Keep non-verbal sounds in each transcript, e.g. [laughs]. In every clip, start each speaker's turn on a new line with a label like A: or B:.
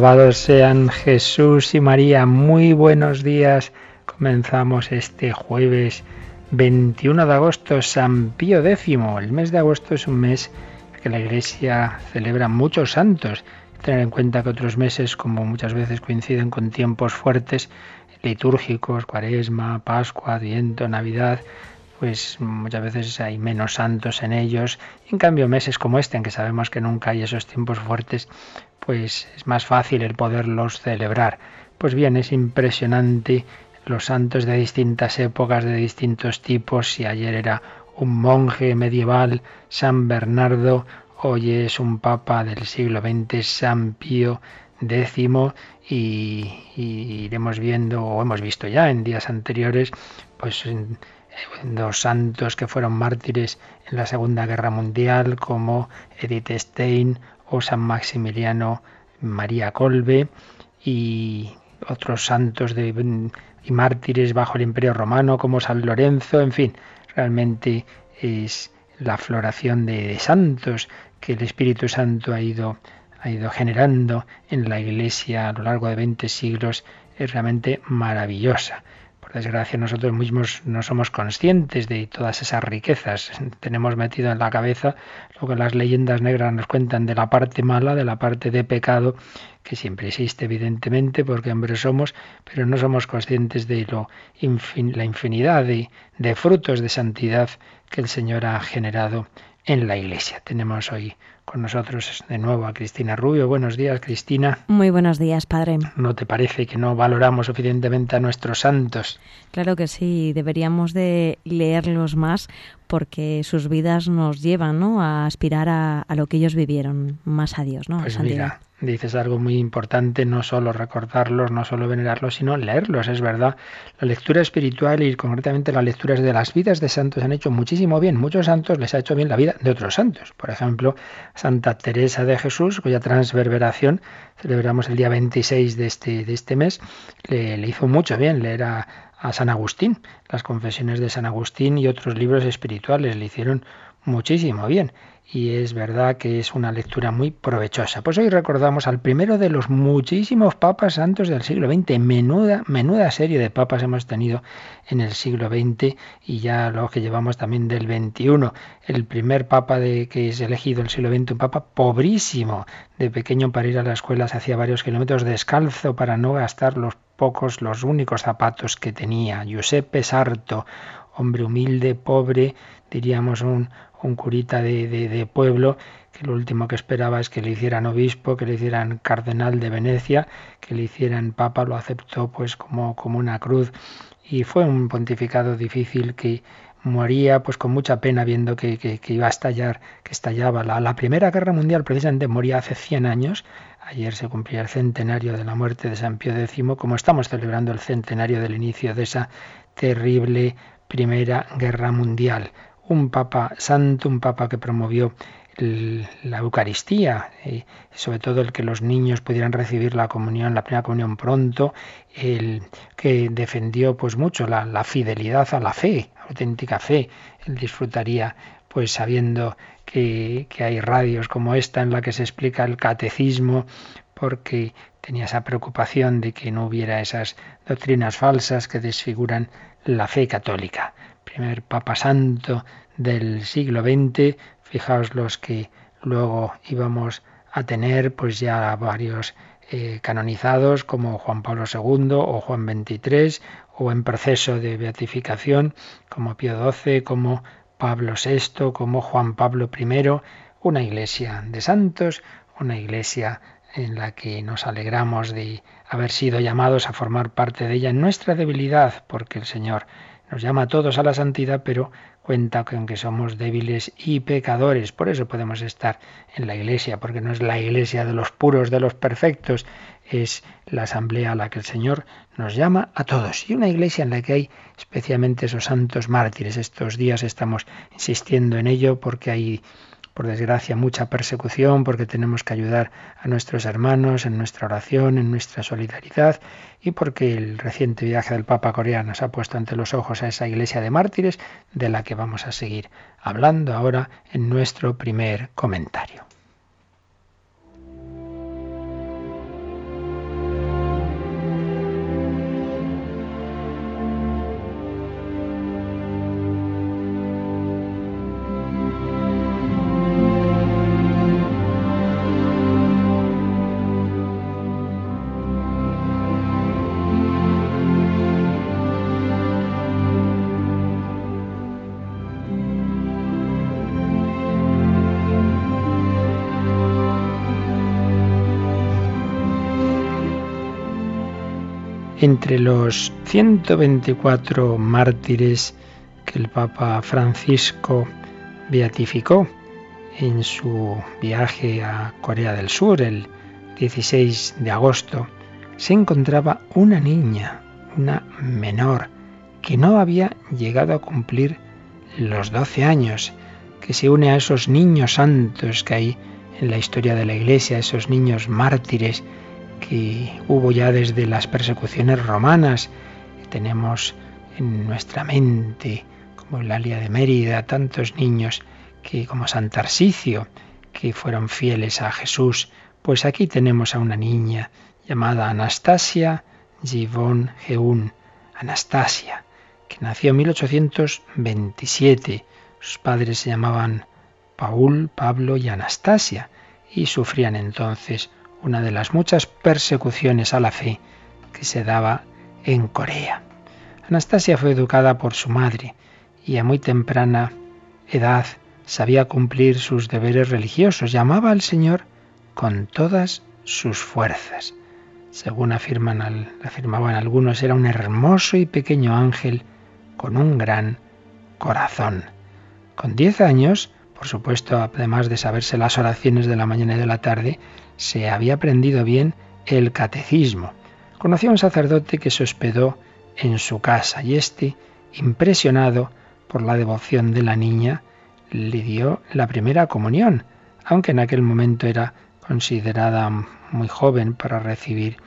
A: Alabados sean Jesús y María. Muy buenos días. Comenzamos este jueves 21 de agosto, San Pío X. El mes de agosto es un mes que la Iglesia celebra muchos santos. Tener en cuenta que otros meses, como muchas veces coinciden con tiempos fuertes, litúrgicos, cuaresma, pascua, adviento, navidad, pues muchas veces hay menos santos en ellos. En cambio, meses como este, en que sabemos que nunca hay esos tiempos fuertes, pues es más fácil el poderlos celebrar. Pues bien, es impresionante los santos de distintas épocas, de distintos tipos. Si ayer era un monje medieval, San Bernardo, hoy es un papa del siglo XX, San Pío X, y, iremos viendo, o hemos visto ya en días anteriores, pues dos santos que fueron mártires en la Segunda Guerra Mundial, como Edith Stein o San Maximiliano María Colbe y otros santos de, y mártires bajo el Imperio Romano como San Lorenzo, en fin, realmente es la floración de, santos que el Espíritu Santo ha ido, ha ido generando en la Iglesia a lo largo de 20 siglos es realmente maravillosa desgracia nosotros mismos no somos conscientes de todas esas riquezas. Tenemos metido en la cabeza lo que las leyendas negras nos cuentan de la parte mala, de la parte de pecado, que siempre existe evidentemente porque hombres somos, pero no somos conscientes de lo la infinidad de, de frutos de santidad que el Señor ha generado en la Iglesia. Tenemos hoy con nosotros de nuevo a Cristina Rubio. Buenos días, Cristina.
B: Muy buenos días, padre.
A: ¿No te parece que no valoramos suficientemente a nuestros santos?
B: Claro que sí, deberíamos de leerlos más porque sus vidas nos llevan ¿no? a aspirar a, lo que ellos vivieron, más a Dios, ¿no?
A: Pues mira, dices algo muy importante, no solo recordarlos, no solo venerarlos, sino leerlos, es verdad. La lectura espiritual y concretamente las lecturas de las vidas de santos han hecho muchísimo bien. Muchos santos les ha hecho bien la vida de otros santos. Por ejemplo, Santa Teresa de Jesús, cuya transverberación celebramos el día 26 de este, de este mes, le, hizo mucho bien leer a San Agustín. Las confesiones de San Agustín y otros libros espirituales le hicieron muchísimo bien y es verdad que es una lectura muy provechosa. Pues hoy recordamos al primero de los muchísimos papas santos del siglo XX. Menuda, menuda serie de papas hemos tenido en el siglo XX y ya lo que llevamos también del XXI. El primer papa de, que es elegido el siglo XX, un papa pobrísimo, de pequeño para ir a la escuela se hacía varios kilómetros descalzo para no gastar los pocos, los únicos zapatos que tenía. Giuseppe Sarto, hombre humilde, pobre, diríamos un curita de, de, pueblo que lo último que esperaba es que le hicieran obispo, que le hicieran cardenal de Venecia, que le hicieran papa, lo aceptó pues como, como una cruz. Y fue un pontificado difícil que moría pues con mucha pena viendo que, que, iba a estallar, que estallaba. La, la, Primera Guerra Mundial precisamente moría hace 100 años, ayer se cumplía el centenario de la muerte de San Pío X, como estamos celebrando el centenario del inicio de esa terrible Primera Guerra Mundial un papa santo, un papa que promovió la Eucaristía, y sobre todo el que los niños pudieran recibir la comunión, la primera comunión pronto, el que defendió pues mucho la, fidelidad a la fe, auténtica fe. Él disfrutaría pues sabiendo que, que hay radios como esta en la que se explica el catecismo, porque tenía esa preocupación de que no hubiera esas doctrinas falsas que desfiguran la fe católica. Primer Papa Santo del siglo XX, fijaos los que luego íbamos a tener, pues ya varios eh, canonizados como Juan Pablo II o Juan XXIII, o en proceso de beatificación como Pío XII, como Pablo VI, como Juan Pablo I, una iglesia de santos, una iglesia en la que nos alegramos de haber sido llamados a formar parte de ella. En nuestra debilidad, porque el Señor nos llama a todos a la santidad, pero cuenta que aunque somos débiles y pecadores, por eso podemos estar en la iglesia, porque no es la iglesia de los puros, de los perfectos, es la asamblea a la que el Señor nos llama a todos. Y una iglesia en la que hay especialmente esos santos mártires. Estos días estamos insistiendo en ello porque hay por desgracia, mucha persecución, porque tenemos que ayudar a nuestros hermanos en nuestra oración, en nuestra solidaridad, y porque el reciente viaje del Papa Corea nos ha puesto ante los ojos a esa iglesia de mártires de la que vamos a seguir hablando ahora en nuestro primer comentario. Entre los 124 mártires que el Papa Francisco beatificó en su viaje a Corea del Sur el 16 de agosto, se encontraba una niña, una menor, que no había llegado a cumplir los 12 años, que se une a esos niños santos que hay en la historia de la Iglesia, esos niños mártires que hubo ya desde las persecuciones romanas. Tenemos en nuestra mente, como Lalia de Mérida, tantos niños que como San Tarsicio, que fueron fieles a Jesús. Pues aquí tenemos a una niña llamada Anastasia Givon Geun, Anastasia, que nació en 1827. Sus padres se llamaban Paul, Pablo y Anastasia y sufrían entonces una de las muchas persecuciones a la fe que se daba en Corea. Anastasia fue educada por su madre y a muy temprana edad sabía cumplir sus deberes religiosos. Llamaba al Señor con todas sus fuerzas. Según afirman, afirmaban algunos, era un hermoso y pequeño ángel con un gran corazón. Con diez años, por supuesto, además de saberse las oraciones de la mañana y de la tarde, se había aprendido bien el catecismo. Conoció a un sacerdote que se hospedó en su casa y éste, impresionado por la devoción de la niña, le dio la primera comunión, aunque en aquel momento era considerada muy joven para recibir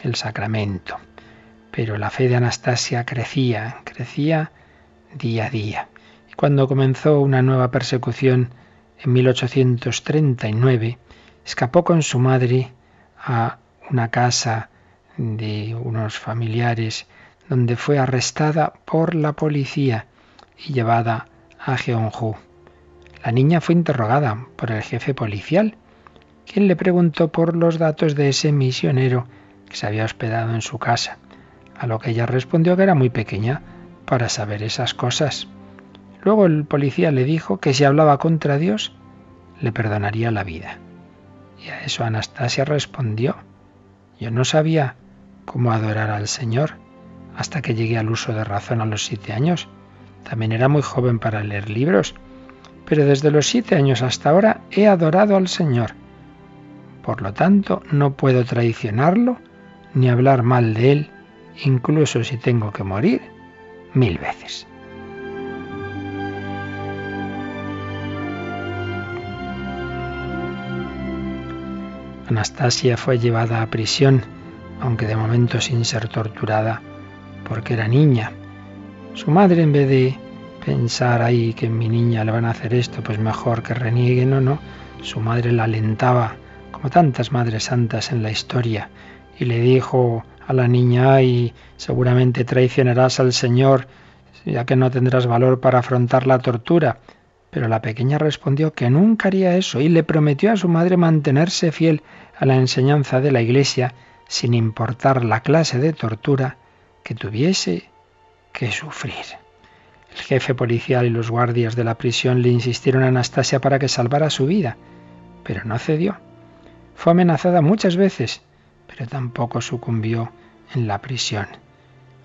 A: el sacramento. Pero la fe de Anastasia crecía, crecía día a día. Y cuando comenzó una nueva persecución en 1839, escapó con su madre a una casa de unos familiares donde fue arrestada por la policía y llevada a Jeonju. La niña fue interrogada por el jefe policial, quien le preguntó por los datos de ese misionero que se había hospedado en su casa, a lo que ella respondió que era muy pequeña para saber esas cosas. Luego el policía le dijo que si hablaba contra Dios, le perdonaría la vida. Y a eso Anastasia respondió, yo no sabía cómo adorar al Señor hasta que llegué al uso de razón a los siete años. También era muy joven para leer libros, pero desde los siete años hasta ahora he adorado al Señor. Por lo tanto, no puedo traicionarlo ni hablar mal de Él, incluso si tengo que morir mil veces. Anastasia fue llevada a prisión, aunque de momento sin ser torturada, porque era niña. Su madre, en vez de pensar ahí que mi niña le van a hacer esto, pues mejor que reniegue, no, no. Su madre la alentaba, como tantas madres santas en la historia, y le dijo a la niña, ay, seguramente traicionarás al Señor, ya que no tendrás valor para afrontar la tortura. Pero la pequeña respondió que nunca haría eso y le prometió a su madre mantenerse fiel a la enseñanza de la Iglesia sin importar la clase de tortura que tuviese que sufrir. El jefe policial y los guardias de la prisión le insistieron a Anastasia para que salvara su vida, pero no cedió. Fue amenazada muchas veces, pero tampoco sucumbió en la prisión.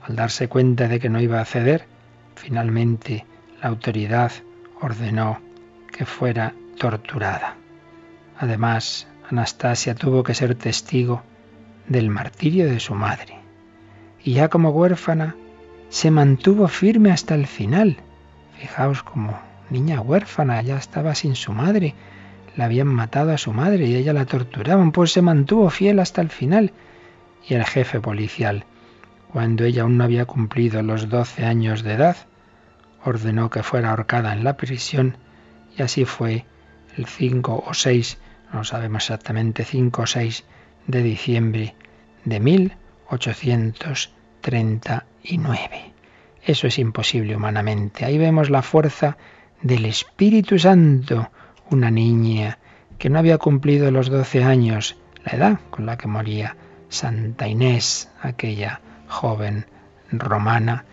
A: Al darse cuenta de que no iba a ceder, finalmente la autoridad ordenó que fuera torturada. Además, Anastasia tuvo que ser testigo del martirio de su madre. Y ya como huérfana, se mantuvo firme hasta el final. Fijaos como niña huérfana, ya estaba sin su madre, la habían matado a su madre y ella la torturaban, pues se mantuvo fiel hasta el final. Y el jefe policial, cuando ella aún no había cumplido los doce años de edad, ordenó que fuera ahorcada en la prisión y así fue el 5 o 6, no sabemos exactamente, 5 o 6 de diciembre de 1830 eso es imposible humanamente. Ahí vemos la fuerza del Espíritu Santo. Una niña que no había cumplido los doce años, la edad con la que moría Santa Inés, aquella joven romana,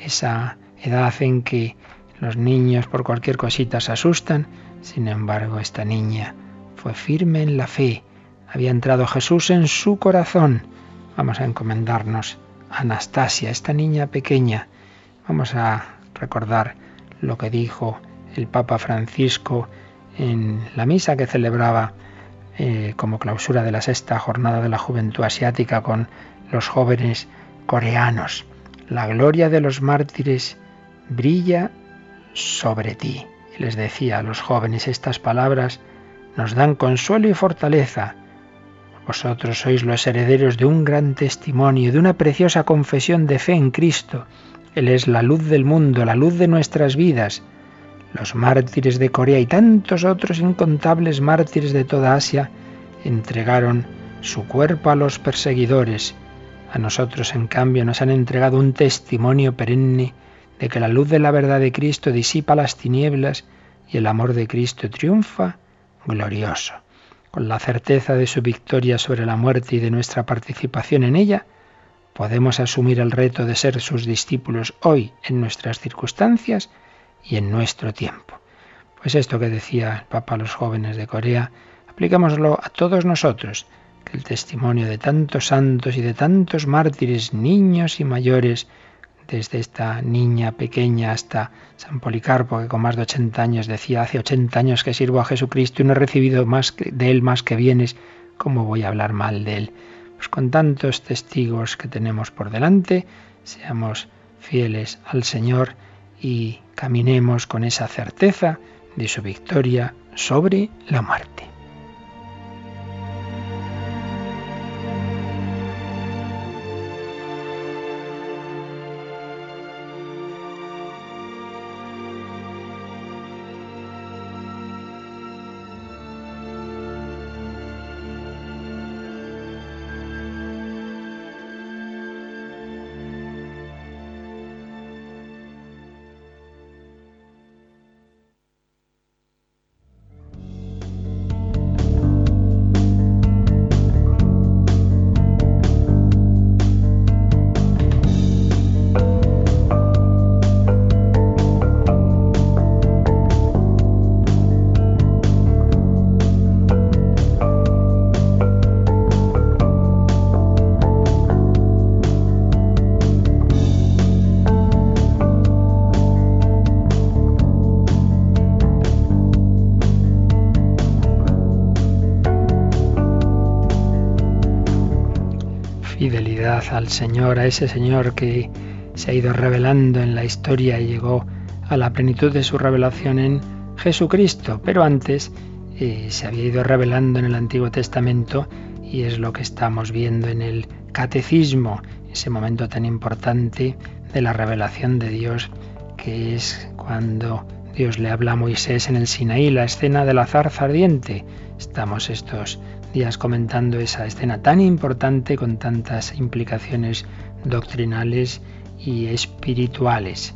A: esa edad en que los niños por cualquier cosita se asustan. Sin embargo, esta niña fue firme en la fe. Había entrado Jesús en su corazón. Vamos a encomendarnos Anastasia, esta niña pequeña. Vamos a recordar lo que dijo el Papa Francisco en la misa que celebraba eh, como clausura de la sexta jornada de la juventud asiática con los jóvenes coreanos. La gloria de los mártires brilla sobre ti. Les decía a los jóvenes estas palabras nos dan consuelo y fortaleza vosotros sois los herederos de un gran testimonio, de una preciosa confesión de fe en Cristo. Él es la luz del mundo, la luz de nuestras vidas. Los mártires de Corea y tantos otros incontables mártires de toda Asia entregaron su cuerpo a los perseguidores. A nosotros, en cambio, nos han entregado un testimonio perenne de que la luz de la verdad de Cristo disipa las tinieblas y el amor de Cristo triunfa glorioso con la certeza de su victoria sobre la muerte y de nuestra participación en ella, podemos asumir el reto de ser sus discípulos hoy en nuestras circunstancias y en nuestro tiempo. Pues esto que decía el Papa a los jóvenes de Corea, aplicámoslo a todos nosotros, que el testimonio de tantos santos y de tantos mártires, niños y mayores, desde esta niña pequeña hasta San Policarpo, que con más de 80 años decía, hace 80 años que sirvo a Jesucristo y no he recibido más de Él más que bienes, ¿cómo voy a hablar mal de Él? Pues con tantos testigos que tenemos por delante, seamos fieles al Señor y caminemos con esa certeza de su victoria sobre la muerte. Al Señor, a ese Señor que se ha ido revelando en la historia y llegó a la plenitud de su revelación en Jesucristo, pero antes eh, se había ido revelando en el Antiguo Testamento y es lo que estamos viendo en el Catecismo, ese momento tan importante de la revelación de Dios, que es cuando Dios le habla a Moisés en el Sinaí, la escena de la zarza ardiente. Estamos estos días comentando esa escena tan importante con tantas implicaciones doctrinales y espirituales.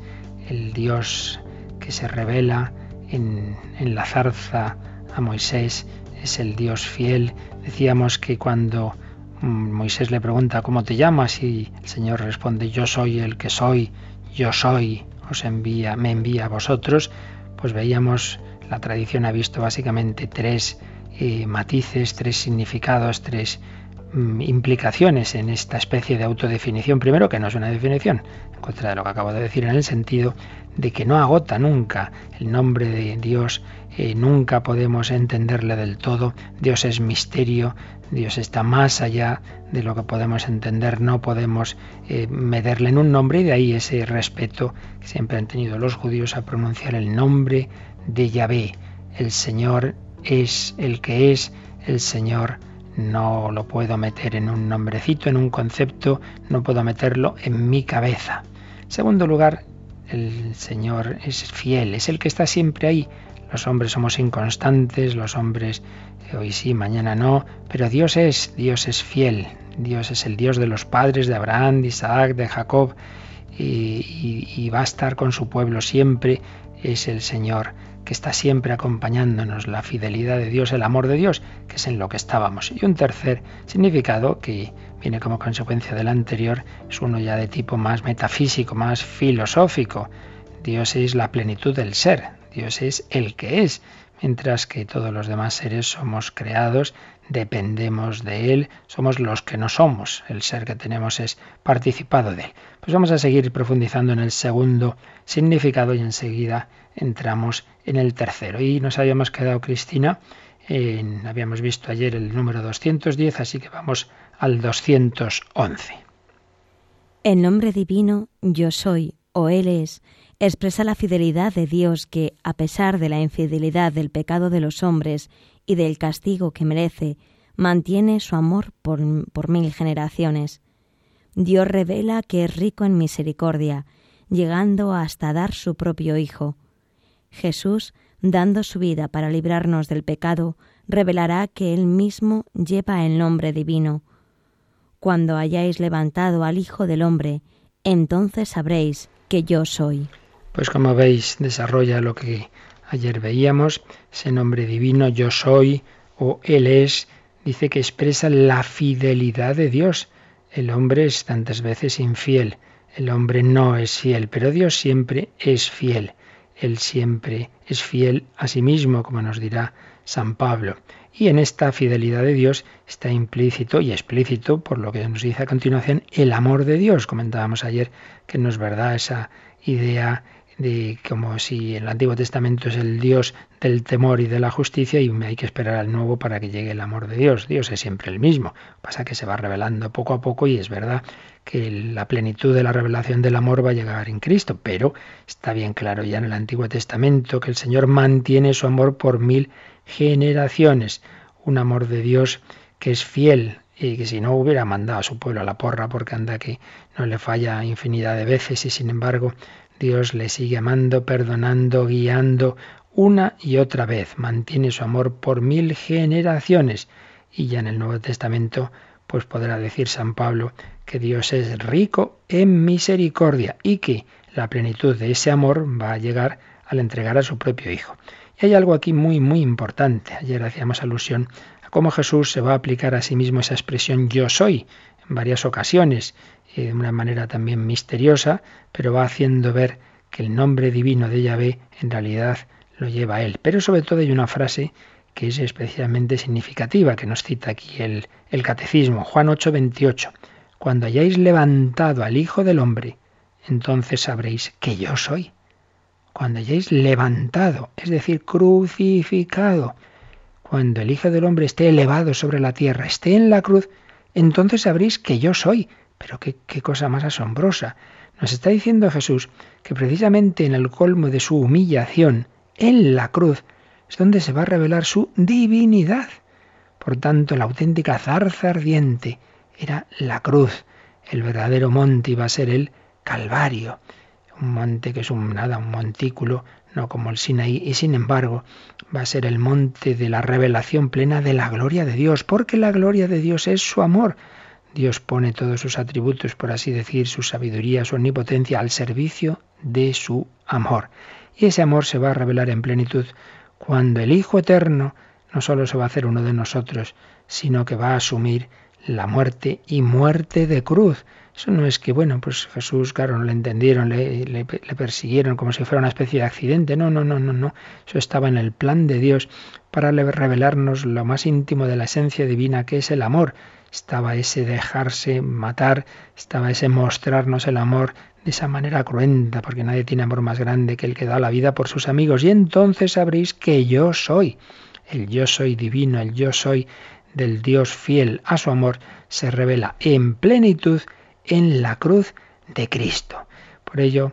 A: El Dios que se revela en, en la zarza a Moisés es el Dios fiel. Decíamos que cuando mm, Moisés le pregunta ¿cómo te llamas? y el Señor responde yo soy el que soy, yo soy, os envía, me envía a vosotros, pues veíamos la tradición ha visto básicamente tres matices, tres significados, tres mm, implicaciones en esta especie de autodefinición. Primero, que no es una definición, en contra de lo que acabo de decir, en el sentido de que no agota nunca el nombre de Dios, eh, nunca podemos entenderle del todo. Dios es misterio, Dios está más allá de lo que podemos entender, no podemos eh, en un nombre y de ahí ese respeto que siempre han tenido los judíos a pronunciar el nombre de Yahvé. El Señor es el que es, el Señor no lo puedo meter en un nombrecito, en un concepto, no puedo meterlo en mi cabeza. Segundo lugar, el Señor es fiel, es el que está siempre ahí. Los hombres somos inconstantes, los hombres eh, hoy sí, mañana no, pero Dios es, Dios es fiel. Dios es el Dios de los padres de Abraham, de Isaac, de Jacob, y, y va a estar con su pueblo siempre. Es el Señor que está siempre acompañándonos, la fidelidad de Dios, el amor de Dios, que es en lo que estábamos. Y un tercer significado que viene como consecuencia del anterior es uno ya de tipo más metafísico, más filosófico. Dios es la plenitud del ser, Dios es el que es, mientras que todos los demás seres somos creados, dependemos de Él, somos los que no somos, el ser que tenemos es participado de Él. Pues vamos a seguir profundizando en el segundo significado y enseguida entramos en el tercero. Y nos habíamos quedado, Cristina, en, habíamos visto ayer el número 210, así que vamos al 211.
B: El nombre divino yo soy o Él es expresa la fidelidad de Dios que, a pesar de la infidelidad del pecado de los hombres y del castigo que merece, mantiene su amor por, por mil generaciones. Dios revela que es rico en misericordia, llegando hasta dar su propio Hijo. Jesús, dando su vida para librarnos del pecado, revelará que Él mismo lleva el nombre divino. Cuando hayáis levantado al Hijo del Hombre, entonces sabréis que yo soy.
A: Pues como veis, desarrolla lo que ayer veíamos, ese nombre divino, yo soy o Él es, dice que expresa la fidelidad de Dios. El hombre es tantas veces infiel, el hombre no es fiel, pero Dios siempre es fiel. Él siempre es fiel a sí mismo, como nos dirá San Pablo. Y en esta fidelidad de Dios está implícito y explícito, por lo que nos dice a continuación, el amor de Dios. Comentábamos ayer que no es verdad esa idea de como si el Antiguo Testamento es el Dios del temor y de la justicia y hay que esperar al nuevo para que llegue el amor de Dios. Dios es siempre el mismo. Pasa que se va revelando poco a poco y es verdad que la plenitud de la revelación del amor va a llegar en Cristo, pero está bien claro ya en el Antiguo Testamento que el Señor mantiene su amor por mil generaciones. Un amor de Dios que es fiel y que si no hubiera mandado a su pueblo a la porra porque anda que no le falla infinidad de veces y sin embargo Dios le sigue amando, perdonando, guiando una y otra vez. Mantiene su amor por mil generaciones. Y ya en el Nuevo Testamento, pues podrá decir San Pablo que Dios es rico en misericordia y que la plenitud de ese amor va a llegar al entregar a su propio Hijo. Y hay algo aquí muy, muy importante. Ayer hacíamos alusión a cómo Jesús se va a aplicar a sí mismo esa expresión yo soy en varias ocasiones de una manera también misteriosa, pero va haciendo ver que el nombre divino de Yahvé en realidad lo lleva a él. Pero sobre todo hay una frase que es especialmente significativa, que nos cita aquí el, el Catecismo, Juan 8, 28. Cuando hayáis levantado al Hijo del Hombre, entonces sabréis que yo soy. Cuando hayáis levantado, es decir, crucificado, cuando el Hijo del Hombre esté elevado sobre la tierra, esté en la cruz, entonces sabréis que yo soy. Pero qué, cosa más asombrosa. Nos está diciendo Jesús que precisamente en el colmo de su humillación, en la cruz, es donde se va a revelar su divinidad. Por tanto, la auténtica zarza ardiente era la cruz. El verdadero monte iba a ser el Calvario. Un monte que es un nada, un montículo, no como el Sinaí, y sin embargo va a ser el monte de la revelación plena de la gloria de Dios, porque la gloria de Dios es su amor. Dios pone todos sus atributos, por así decir, su sabiduría, su omnipotencia, al servicio de su amor. Y ese amor se va a revelar en plenitud cuando el Hijo Eterno no solo se va a hacer uno de nosotros, sino que va a asumir la muerte y muerte de cruz. Eso no es que, bueno, pues Jesús, claro, no le entendieron, le, le, persiguieron como si fuera una especie de accidente. No, no, no, no, no. Eso estaba en el plan de Dios para revelarnos lo más íntimo de la esencia divina, que es el amor estaba ese dejarse matar, estaba ese mostrarnos el amor de esa manera cruenta, porque nadie tiene amor más grande que el que da la vida por sus amigos. Y entonces sabréis que yo soy, el yo soy divino, el yo soy del Dios fiel a su amor, se revela en plenitud en la cruz de Cristo. Por ello,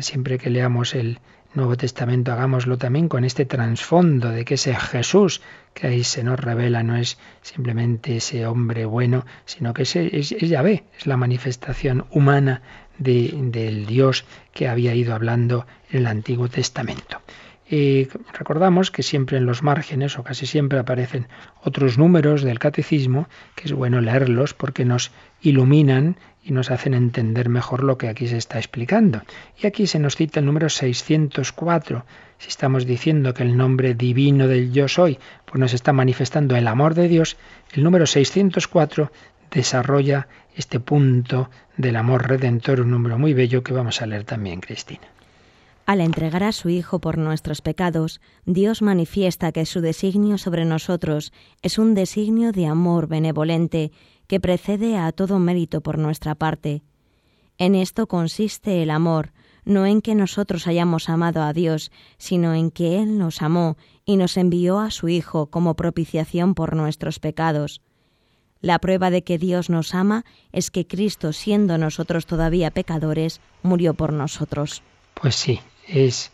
A: siempre que leamos el Nuevo Testamento, hagámoslo también con este trasfondo de que ese Jesús que ahí se nos revela no es simplemente ese hombre bueno, sino que es, es, es Yahvé, es la manifestación humana de, del Dios que había ido hablando en el Antiguo Testamento. Y recordamos que siempre en los márgenes o casi siempre aparecen otros números del catecismo, que es bueno leerlos porque nos iluminan y nos hacen entender mejor lo que aquí se está explicando. Y aquí se nos cita el número 604. Si estamos diciendo que el nombre divino del yo soy, pues nos está manifestando el amor de Dios, el número 604 desarrolla este punto del amor redentor, un número muy bello que vamos a leer también, Cristina.
B: Al entregar a su Hijo por nuestros pecados, Dios manifiesta que su designio sobre nosotros es un designio de amor benevolente que precede a todo mérito por nuestra parte. En esto consiste el amor, no en que nosotros hayamos amado a Dios, sino en que Él nos amó y nos envió a su Hijo como propiciación por nuestros pecados. La prueba de que Dios nos ama es que Cristo, siendo nosotros todavía pecadores, murió por nosotros.
A: Pues sí, es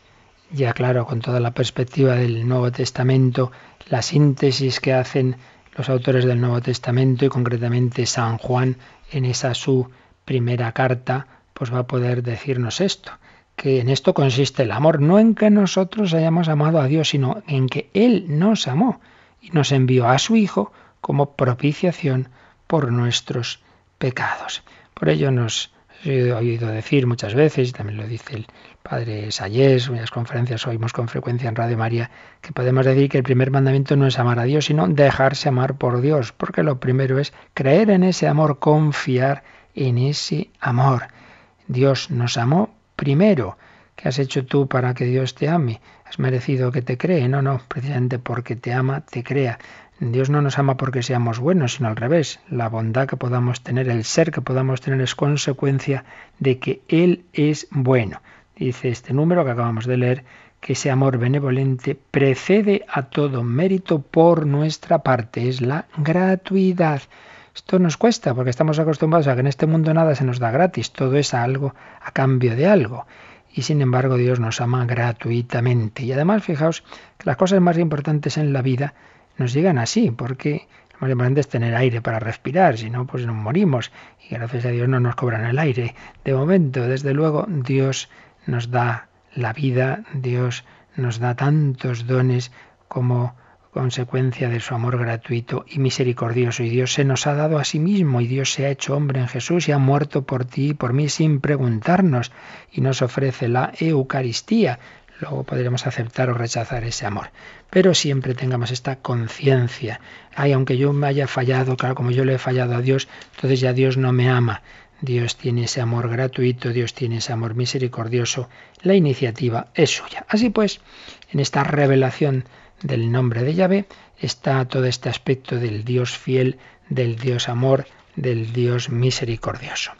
A: ya claro con toda la perspectiva del Nuevo Testamento, la síntesis que hacen los autores del Nuevo Testamento y concretamente San Juan en esa su primera carta, pues va a poder decirnos esto, que en esto consiste el amor, no en que nosotros hayamos amado a Dios, sino en que Él nos amó y nos envió a su Hijo como propiciación por nuestros pecados. Por ello nos he oído decir muchas veces, y también lo dice el padre Sayés, en las conferencias oímos con frecuencia en Radio María, que podemos decir que el primer mandamiento no es amar a Dios, sino dejarse amar por Dios, porque lo primero es creer en ese amor, confiar en ese amor. Dios nos amó primero. ¿Qué has hecho tú para que Dios te ame? ¿Has merecido que te cree? No, no, precisamente porque te ama, te crea. Dios no nos ama porque seamos buenos, sino al revés. La bondad que podamos tener, el ser que podamos tener es consecuencia de que Él es bueno. Dice este número que acabamos de leer, que ese amor benevolente precede a todo mérito por nuestra parte, es la gratuidad. Esto nos cuesta porque estamos acostumbrados a que en este mundo nada se nos da gratis, todo es algo a cambio de algo. Y sin embargo Dios nos ama gratuitamente. Y además fijaos que las cosas más importantes en la vida nos llegan así, porque lo más importante es tener aire para respirar, si no, pues nos morimos. Y gracias a Dios no nos cobran el aire. De momento, desde luego, Dios nos da la vida, Dios nos da tantos dones como consecuencia de su amor gratuito y misericordioso. Y Dios se nos ha dado a sí mismo y Dios se ha hecho hombre en Jesús y ha muerto por ti y por mí sin preguntarnos y nos ofrece la Eucaristía, Luego podremos aceptar o rechazar ese amor. Pero siempre tengamos esta conciencia. Ay, aunque yo me haya fallado, claro, como yo le he fallado a Dios, entonces ya Dios no me ama. Dios tiene ese amor gratuito, Dios tiene ese amor misericordioso. La iniciativa es suya. Así pues, en esta revelación del nombre de Yahvé está todo este aspecto del Dios fiel, del Dios amor, del Dios misericordioso.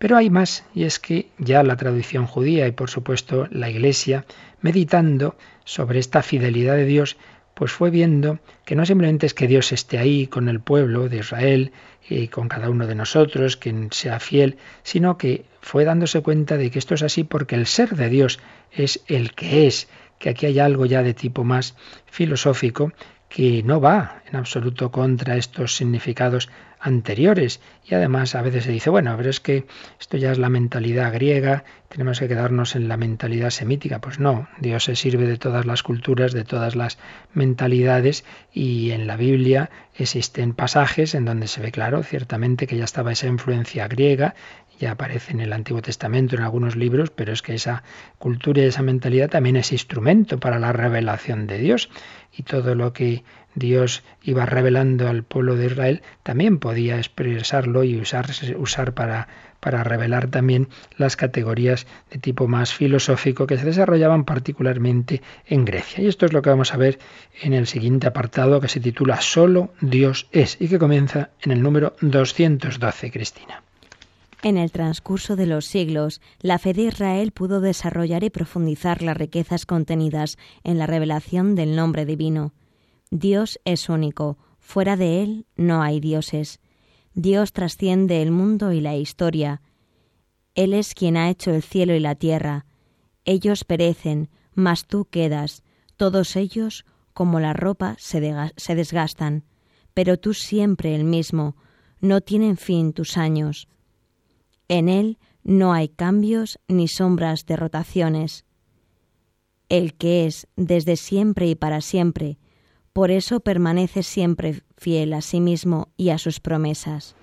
A: Pero hay más, y es que ya la tradición judía y por supuesto la Iglesia, meditando sobre esta fidelidad de Dios, pues fue viendo que no simplemente es que Dios esté ahí con el pueblo de Israel y con cada uno de nosotros, quien sea fiel, sino que fue dándose cuenta de que esto es así porque el ser de Dios es el que es, que aquí hay algo ya de tipo más filosófico que no va en absoluto contra estos significados anteriores. Y además a veces se dice, bueno, pero es que esto ya es la mentalidad griega, tenemos que quedarnos en la mentalidad semítica. Pues no, Dios se sirve de todas las culturas, de todas las mentalidades y en la Biblia existen pasajes en donde se ve claro, ciertamente, que ya estaba esa influencia griega ya aparece en el Antiguo Testamento en algunos libros, pero es que esa cultura y esa mentalidad también es instrumento para la revelación de Dios. Y todo lo que Dios iba revelando al pueblo de Israel, también podía expresarlo y usar para, para revelar también las categorías de tipo más filosófico que se desarrollaban particularmente en Grecia. Y esto es lo que vamos a ver en el siguiente apartado que se titula Solo Dios es y que comienza en el número 212, Cristina.
B: En el transcurso de los siglos, la fe de Israel pudo desarrollar y profundizar las riquezas contenidas en la revelación del nombre divino. Dios es único, fuera de Él no hay dioses. Dios trasciende el mundo y la historia. Él es quien ha hecho el cielo y la tierra. Ellos perecen, mas tú quedas. Todos ellos, como la ropa, se, desgastan. Pero tú siempre el mismo. No tienen fin tus años. En Él no hay cambios ni sombras de rotaciones. El que es desde siempre y para siempre, por eso permanece siempre fiel a sí mismo y a sus promesas.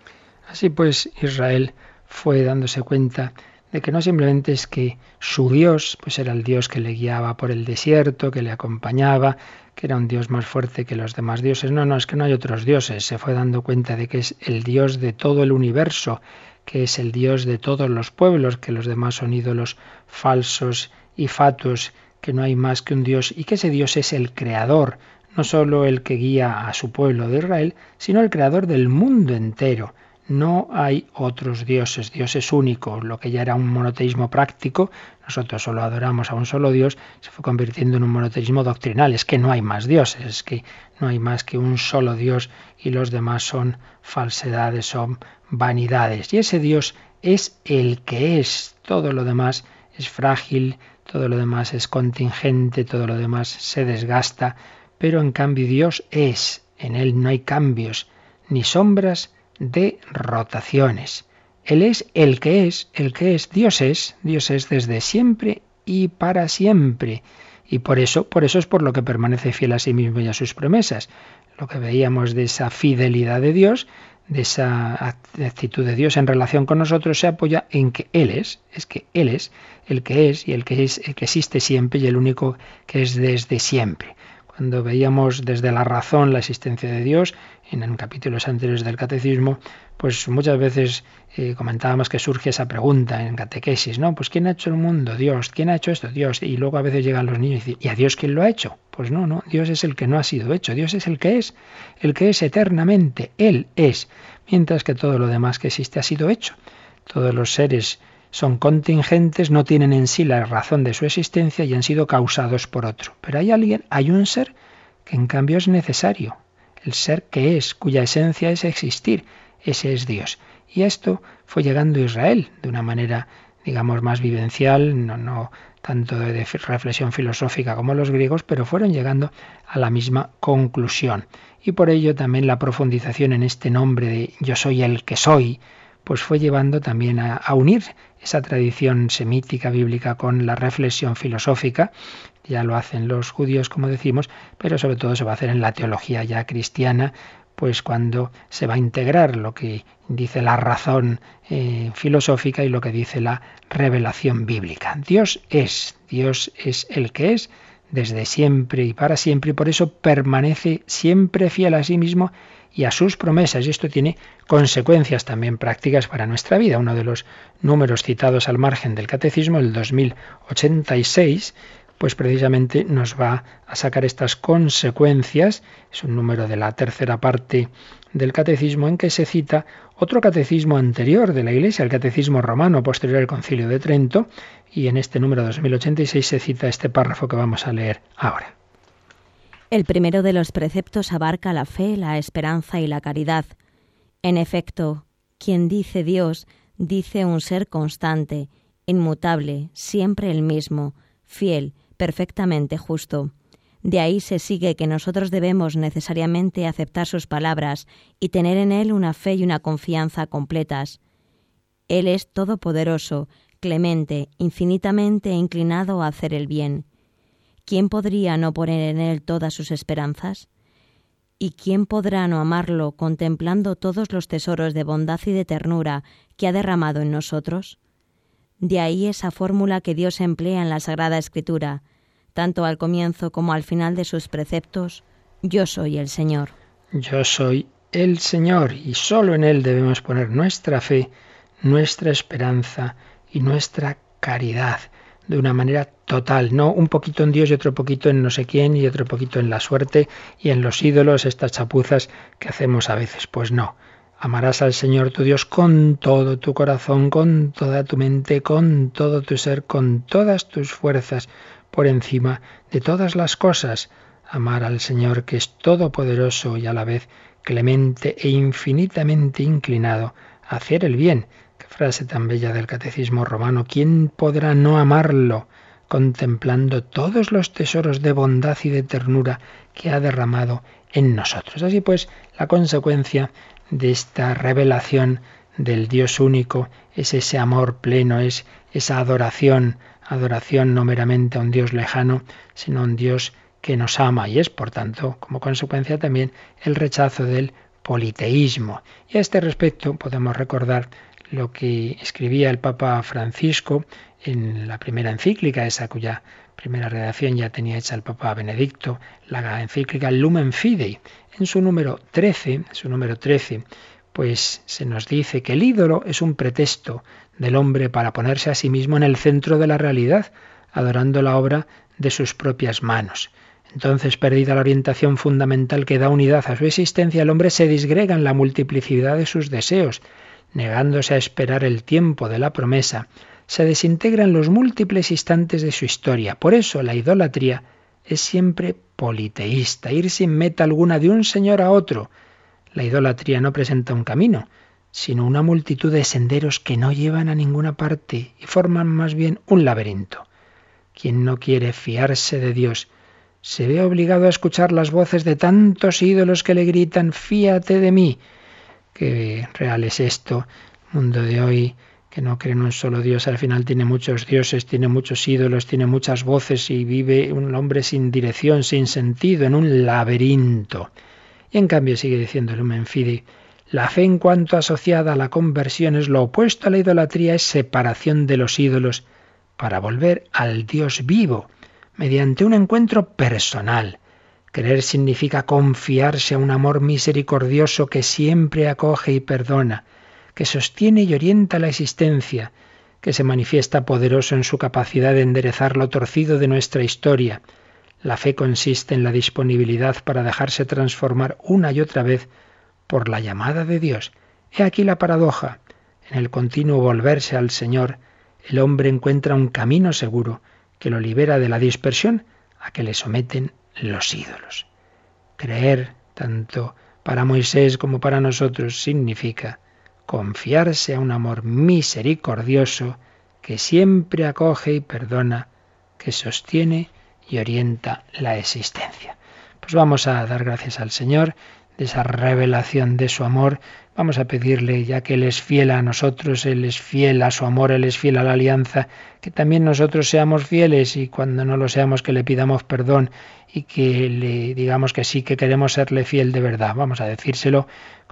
A: Así pues, Israel fue dándose cuenta de que no simplemente es que su Dios, pues era el Dios que le guiaba por el desierto, que le acompañaba, que era un Dios más fuerte que los demás dioses. No, no, es que no hay otros dioses. Se fue dando cuenta de que es el Dios de todo el universo, que es el Dios de todos los pueblos, que los demás son ídolos falsos y fatuos, que no hay más que un Dios y que ese Dios es el creador, no solo el que guía a su pueblo de Israel, sino el creador del mundo entero. No hay otros dioses, Dios es único. Lo que ya era un monoteísmo práctico, nosotros solo adoramos a un solo Dios, se fue convirtiendo en un monoteísmo doctrinal. Es que no hay más dioses, es que no hay más que un solo Dios y los demás son falsedades, son vanidades. Y ese Dios es el que es. Todo lo demás es frágil, todo lo demás es contingente, todo lo demás se desgasta, pero en cambio Dios es. En Él no hay cambios, ni sombras, de rotaciones. Él es el que es, el que es, Dios es, Dios es desde siempre y para siempre. Y por eso, por eso es por lo que permanece fiel a sí mismo y a sus promesas. Lo que veíamos de esa fidelidad de Dios, de esa actitud de Dios en relación con nosotros, se apoya en que Él es, es que Él es el que es y el que es, el que existe siempre y el único que es desde siempre. Cuando veíamos desde la razón la existencia de Dios, en, capítulos anteriores del catecismo, pues muchas veces eh, comentábamos que surge esa pregunta en catequesis, ¿no? Pues ¿quién ha hecho el mundo? Dios. ¿Quién ha hecho esto? Dios. Y luego a veces llegan los niños y dicen, ¿y a Dios quién lo ha hecho? Pues no, no, Dios es el que no ha sido hecho, Dios es el que es, el que es eternamente, Él es, mientras que todo lo demás que existe ha sido hecho. Todos los seres son contingentes, no tienen en sí la razón de su existencia y han sido causados por otro. Pero hay alguien, hay un ser que en cambio es necesario, el ser que es, cuya esencia es existir, ese es Dios. Y esto fue llegando a Israel de una manera, digamos, más vivencial, no, no tanto de reflexión filosófica como los griegos, pero fueron llegando a la misma conclusión. Y por ello también la profundización en este nombre de yo soy el que soy, pues fue llevando también a, unir esa tradición semítica bíblica con la reflexión filosófica. Ya lo hacen los judíos, como decimos, pero sobre todo se va a hacer en la teología ya cristiana, pues cuando se va a integrar lo que dice la razón eh, filosófica y lo que dice la revelación bíblica. Dios es, Dios es el que es desde siempre y para siempre, y por eso permanece siempre fiel a sí mismo y a sus promesas. Y esto tiene consecuencias también prácticas para nuestra vida. Uno de los números citados al margen del catecismo, el 2086, pues precisamente nos va a sacar estas consecuencias. Es un número de la tercera parte del catecismo en que se cita otro catecismo anterior de la Iglesia, el catecismo romano posterior al concilio de Trento, y en este número 2086 se cita este párrafo que vamos a leer ahora.
B: El primero de los preceptos abarca la fe, la esperanza y la caridad. En efecto, quien dice Dios, dice un ser constante, inmutable, siempre el mismo, fiel, perfectamente justo. De ahí se sigue que nosotros debemos necesariamente aceptar sus palabras y tener en Él una fe y una confianza completas. Él es todopoderoso, clemente, infinitamente inclinado a hacer el bien. ¿quién podría no poner en él todas sus esperanzas? ¿Y quién podrá no amarlo contemplando todos los tesoros de bondad y de ternura que ha derramado en nosotros? De ahí esa fórmula que Dios emplea en la Sagrada Escritura, tanto al comienzo como al final de sus preceptos, Yo soy el Señor.
A: Yo soy el Señor y solo en Él debemos poner nuestra fe, nuestra esperanza y nuestra caridad de una manera total, no un poquito en Dios y otro poquito en no sé quién y otro poquito en la suerte y en los ídolos, estas chapuzas que hacemos a veces. Pues no, amarás al Señor tu Dios con todo tu corazón, con toda tu mente, con todo tu ser, con todas tus fuerzas, por encima de todas las cosas. Amar al Señor que es todopoderoso y a la vez clemente e infinitamente inclinado a hacer el bien frase tan bella del Catecismo romano, ¿quién podrá no amarlo? contemplando todos los tesoros de bondad y de ternura que ha derramado en nosotros. Así pues, la consecuencia de esta revelación del Dios único es ese amor pleno, es esa adoración, adoración no meramente a un Dios lejano, sino a un Dios que nos ama y es, por tanto, como consecuencia también el rechazo del politeísmo. Y a este respecto podemos recordar lo que escribía el Papa Francisco en la primera encíclica, esa cuya primera redacción ya tenía hecha el Papa Benedicto, la encíclica Lumen Fidei. En su número 13, su número 13, pues se nos dice que el ídolo es un pretexto del hombre para ponerse a sí mismo en el centro de la realidad, adorando la obra de sus propias manos. Entonces, perdida la orientación fundamental que da unidad a su existencia, el hombre se disgrega en la multiplicidad de sus deseos, negándose a esperar el tiempo de la promesa, se desintegra en los múltiples instantes de su historia. Por eso la idolatría es siempre politeísta, ir sin meta alguna de un señor a otro. La idolatría no presenta un camino, sino una multitud de senderos que no llevan a ninguna parte y forman más bien un laberinto. Quien no quiere fiarse de Dios se ve obligado a escuchar las voces de tantos ídolos que le gritan Fíate de mí, qué real es esto, mundo de hoy que no cree en un solo Dios, al final tiene muchos dioses, tiene muchos ídolos, tiene muchas voces y vive un hombre sin dirección, sin sentido, en un laberinto. Y en cambio sigue diciendo el Lumen la fe en cuanto asociada a la conversión es lo opuesto a la idolatría, es separación de los ídolos para volver al Dios vivo, mediante un encuentro personal, Creer significa confiarse a un amor misericordioso que siempre acoge y perdona, que sostiene y orienta la existencia, que se manifiesta poderoso en su capacidad de enderezar lo torcido de nuestra historia. La fe consiste en la disponibilidad para dejarse transformar una y otra vez por la llamada de Dios. He aquí la paradoja. En el continuo volverse al Señor, el hombre encuentra un camino seguro que lo libera de la dispersión a que le someten los ídolos. Creer, tanto para Moisés como para nosotros, significa confiarse a un amor misericordioso que siempre acoge y perdona, que sostiene y orienta la existencia. Pues vamos a dar gracias al Señor de esa revelación de su amor. Vamos a pedirle, ya que Él es fiel a nosotros, Él es fiel a su amor, Él es fiel a la alianza, que también nosotros seamos fieles y cuando no lo seamos que le pidamos perdón y que le digamos que sí que queremos serle fiel de verdad. Vamos a decírselo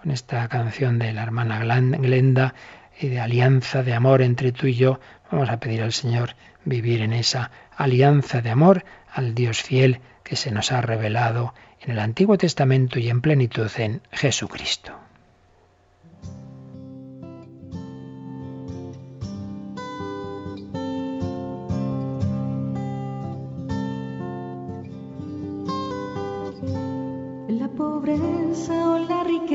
A: con esta canción de la hermana Glenda y de alianza de amor entre tú y yo. Vamos a pedir al Señor vivir en esa alianza de amor al Dios fiel que se nos ha revelado en el Antiguo Testamento y en plenitud en Jesucristo.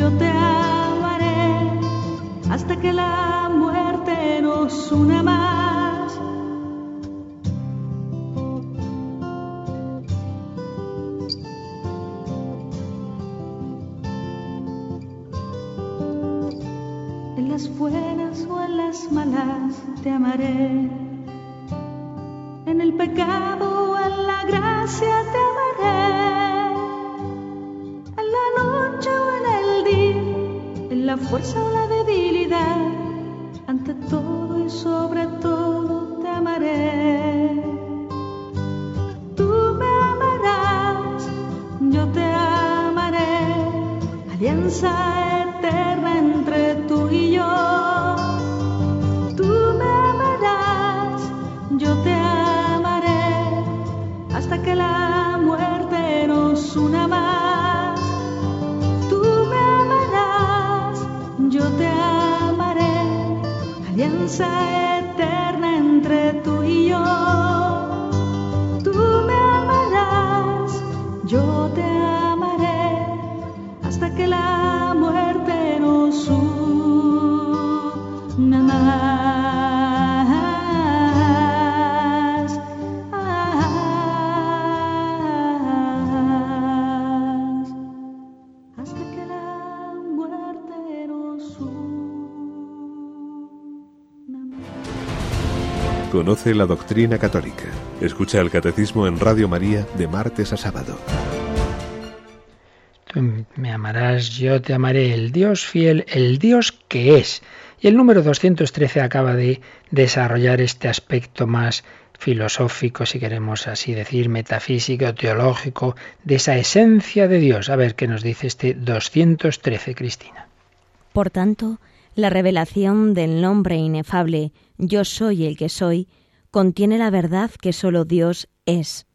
C: yo te amaré, hasta que la muerte nos una más. buenas o en las malas te amaré. En el pecado o en la gracia te la fuerza o la debilidad, ante todo y sobre todo te amaré. Tú me amarás, yo te amaré, alianza alianza
D: Conoce la doctrina católica. Escucha el catecismo en Radio María de martes a sábado.
A: Tú me amarás, yo te amaré, el Dios fiel, el Dios que es. Y el número 213 acaba de desarrollar este aspecto más filosófico, si queremos así decir, metafísico, teológico, de esa esencia de Dios. A ver qué nos dice este 213, Cristina.
B: Por tanto, la revelación del nombre inefable Yo soy el que soy contiene la verdad que sólo Dios es.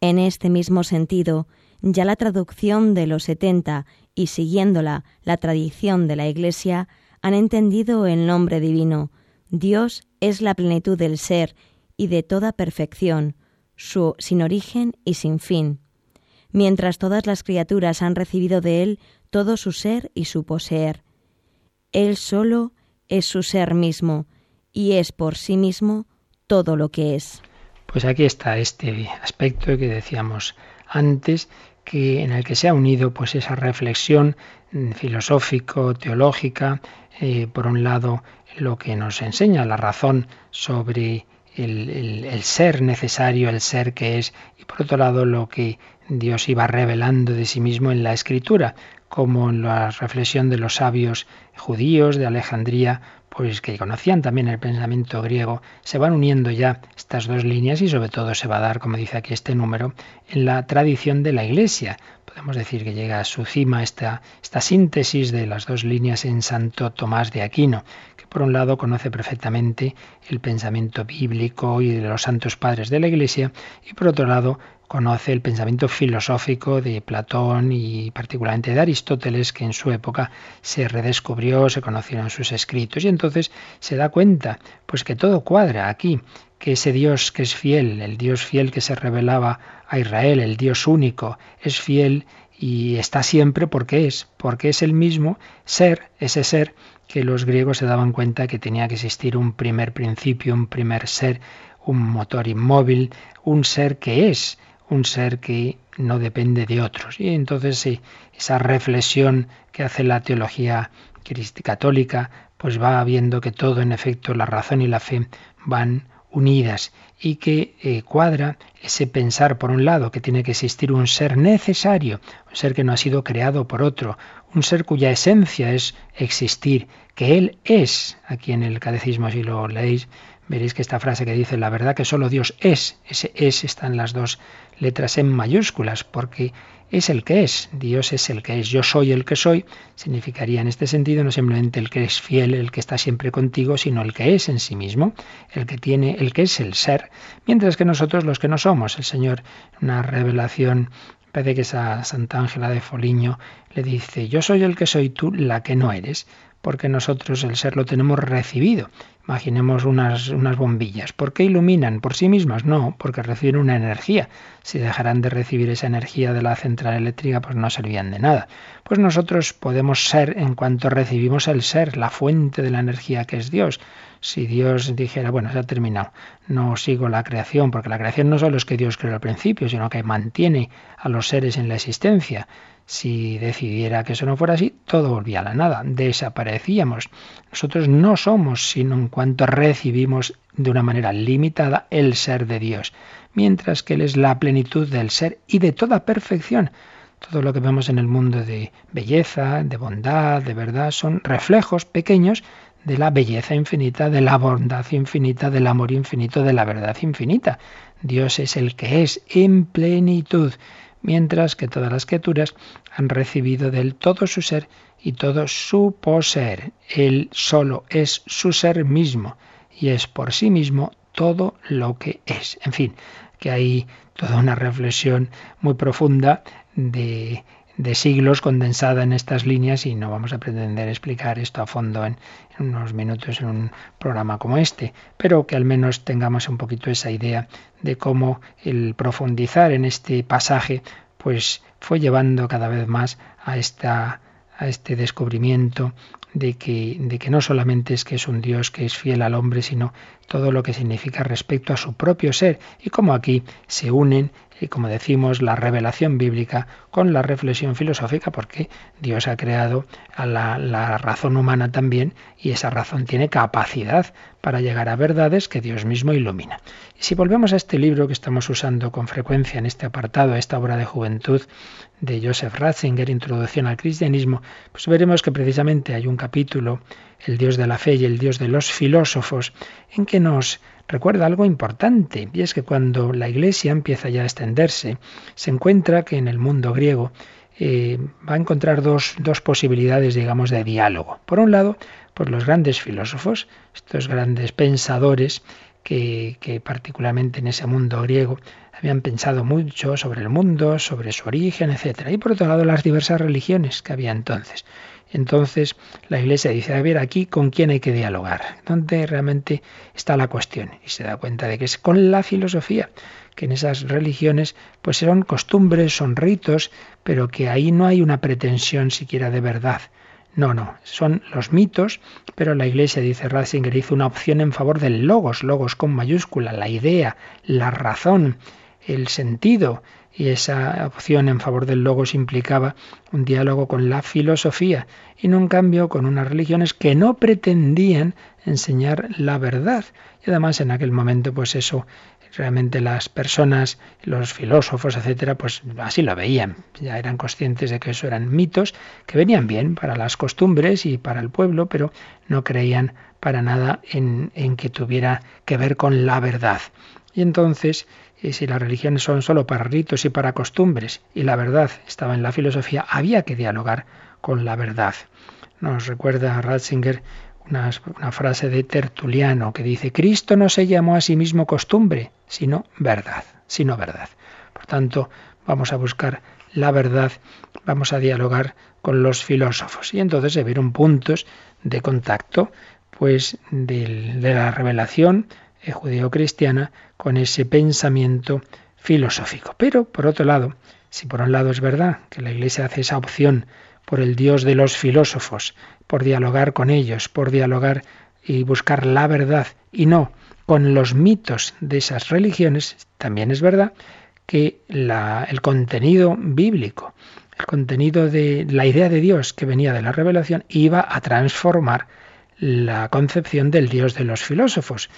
B: En este mismo sentido, ya la traducción de los setenta y siguiéndola la tradición de la Iglesia han entendido el nombre divino. Dios es la plenitud del ser y de toda perfección, su sin origen y sin fin. Mientras todas las criaturas han recibido de Él todo su ser y su poseer. Él solo es su ser mismo y es por sí mismo todo lo que es.
A: Pues aquí está este aspecto que decíamos antes, que en el que se ha unido pues esa reflexión mm, filosófico teológica eh, por un lado lo que nos enseña la razón sobre el, el- el ser necesario el ser que es y por otro lado lo que Dios iba revelando de sí mismo en la escritura como en la reflexión de los sabios judíos de Alejandría pues que conocían también el pensamiento griego, se van uniendo ya estas dos líneas y sobre todo se va a dar, como dice aquí este número, en la tradición de la Iglesia. Podemos decir que llega a su cima esta, esta síntesis de las dos líneas en Santo Tomás de Aquino, que por un lado conoce perfectamente el pensamiento bíblico y de los santos padres de la Iglesia, y por otro lado conoce el pensamiento filosófico de Platón y particularmente de Aristóteles, que en su época se redescubrió, se conocieron sus escritos, y entonces se da cuenta, pues que todo cuadra aquí, que ese Dios que es fiel, el Dios fiel que se revelaba a Israel, el Dios único, es fiel y está siempre porque es, porque es el mismo ser, ese ser que los griegos se daban cuenta que tenía que existir un primer principio, un primer ser, un motor inmóvil, un ser que es, un ser que no depende de otros. Y entonces sí, esa reflexión que hace la teología católica, pues va viendo que todo, en efecto, la razón y la fe van unidas y que eh, cuadra ese pensar, por un lado, que tiene que existir un ser necesario, un ser que no ha sido creado por otro, un ser cuya esencia es existir, que Él es, aquí en el catecismo si lo leéis, veréis que esta frase que dice la verdad que solo Dios es, ese es está en las dos letras en mayúsculas, porque es el que es, Dios es el que es, yo soy el que soy, significaría en este sentido no simplemente el que es fiel, el que está siempre contigo, sino el que es en sí mismo, el que tiene, el que es el ser, mientras que nosotros los que no somos, el Señor, una revelación Parece que esa Santa Ángela de Foliño le dice, yo soy el que soy tú, la que no eres, porque nosotros el ser lo tenemos recibido. Imaginemos unas, unas bombillas. ¿Por qué iluminan? ¿Por sí mismas? No, porque reciben una energía. Si dejaran de recibir esa energía de la central eléctrica, pues no servían de nada. Pues nosotros podemos ser en cuanto recibimos el ser, la fuente de la energía que es Dios. Si Dios dijera, bueno, se ha terminado, no sigo la creación, porque la creación no solo es que Dios creó al principio, sino que mantiene a los seres en la existencia. Si decidiera que eso no fuera así, todo volvía a la nada, desaparecíamos. Nosotros no somos sino en cuanto recibimos de una manera limitada el ser de Dios, mientras que Él es la plenitud del ser y de toda perfección. Todo lo que vemos en el mundo de belleza, de bondad, de verdad, son reflejos pequeños de la belleza infinita, de la bondad infinita, del amor infinito, de la verdad infinita. Dios es el que es en plenitud mientras que todas las criaturas han recibido de él todo su ser y todo su poseer. Él solo es su ser mismo y es por sí mismo todo lo que es. En fin, que hay toda una reflexión muy profunda de de siglos condensada en estas líneas y no vamos a pretender explicar esto a fondo en, unos minutos en un programa como este, pero que al menos tengamos un poquito esa idea de cómo el profundizar en este pasaje pues fue llevando cada vez más a esta a este descubrimiento de que, de que no solamente es que es un Dios que es fiel al hombre, sino todo lo que significa respecto a su propio ser y cómo aquí se unen y como decimos, la revelación bíblica con la reflexión filosófica, porque Dios ha creado a la, razón humana también y esa razón tiene capacidad para llegar a verdades que Dios mismo ilumina. Y si volvemos a este libro que estamos usando con frecuencia en este apartado, esta obra de juventud de Joseph Ratzinger, Introducción al Cristianismo, pues veremos que precisamente hay un capítulo, El Dios de la Fe y el Dios de los Filósofos, en que nos recuerda algo importante, y es que cuando la Iglesia empieza ya a extenderse, se encuentra que en el mundo griego eh, va a encontrar dos, dos, posibilidades, digamos, de diálogo. Por un lado, por los grandes filósofos, estos grandes pensadores que, que particularmente en ese mundo griego habían pensado mucho sobre el mundo, sobre su origen, etc. Y por otro lado, las diversas religiones que había entonces. Entonces la Iglesia dice, a ver, aquí con quién hay que dialogar, dónde realmente está la cuestión. Y se da cuenta de que es con la filosofía, que en esas religiones pues son costumbres, son ritos, pero que ahí no hay una pretensión siquiera de verdad. No, no, son los mitos, pero la Iglesia, dice Ratzinger, hizo una opción en favor del logos, logos con mayúscula, la idea, la razón, el sentido, y esa opción en favor del logos implicaba un diálogo con la filosofía y no en cambio con unas religiones que no pretendían enseñar la verdad. Y además en aquel momento pues eso realmente las personas, los filósofos, etcétera, pues así lo veían. Ya eran conscientes de que eso eran mitos que venían bien para las costumbres y para el pueblo, pero no creían para nada en, en que tuviera que ver con la verdad. Y entonces y si las religiones son solo para ritos y para costumbres, y la verdad estaba en la filosofía, había que dialogar con la verdad. Nos recuerda Ratzinger una, frase de Tertuliano que dice, Cristo no se llamó a sí mismo costumbre, sino verdad, sino verdad. Por tanto, vamos a buscar la verdad, vamos a dialogar con los filósofos. Y entonces se vieron puntos de contacto, pues, de la revelación judío-cristiana con ese pensamiento filosófico. Pero, por otro lado, si por un lado es verdad que la Iglesia hace esa opción por el Dios de los filósofos, por dialogar con ellos, por dialogar y buscar la verdad, y no con los mitos de esas religiones, también es verdad que el contenido bíblico, el contenido de la idea de Dios que venía de la revelación, iba a transformar la concepción del Dios de los filósofos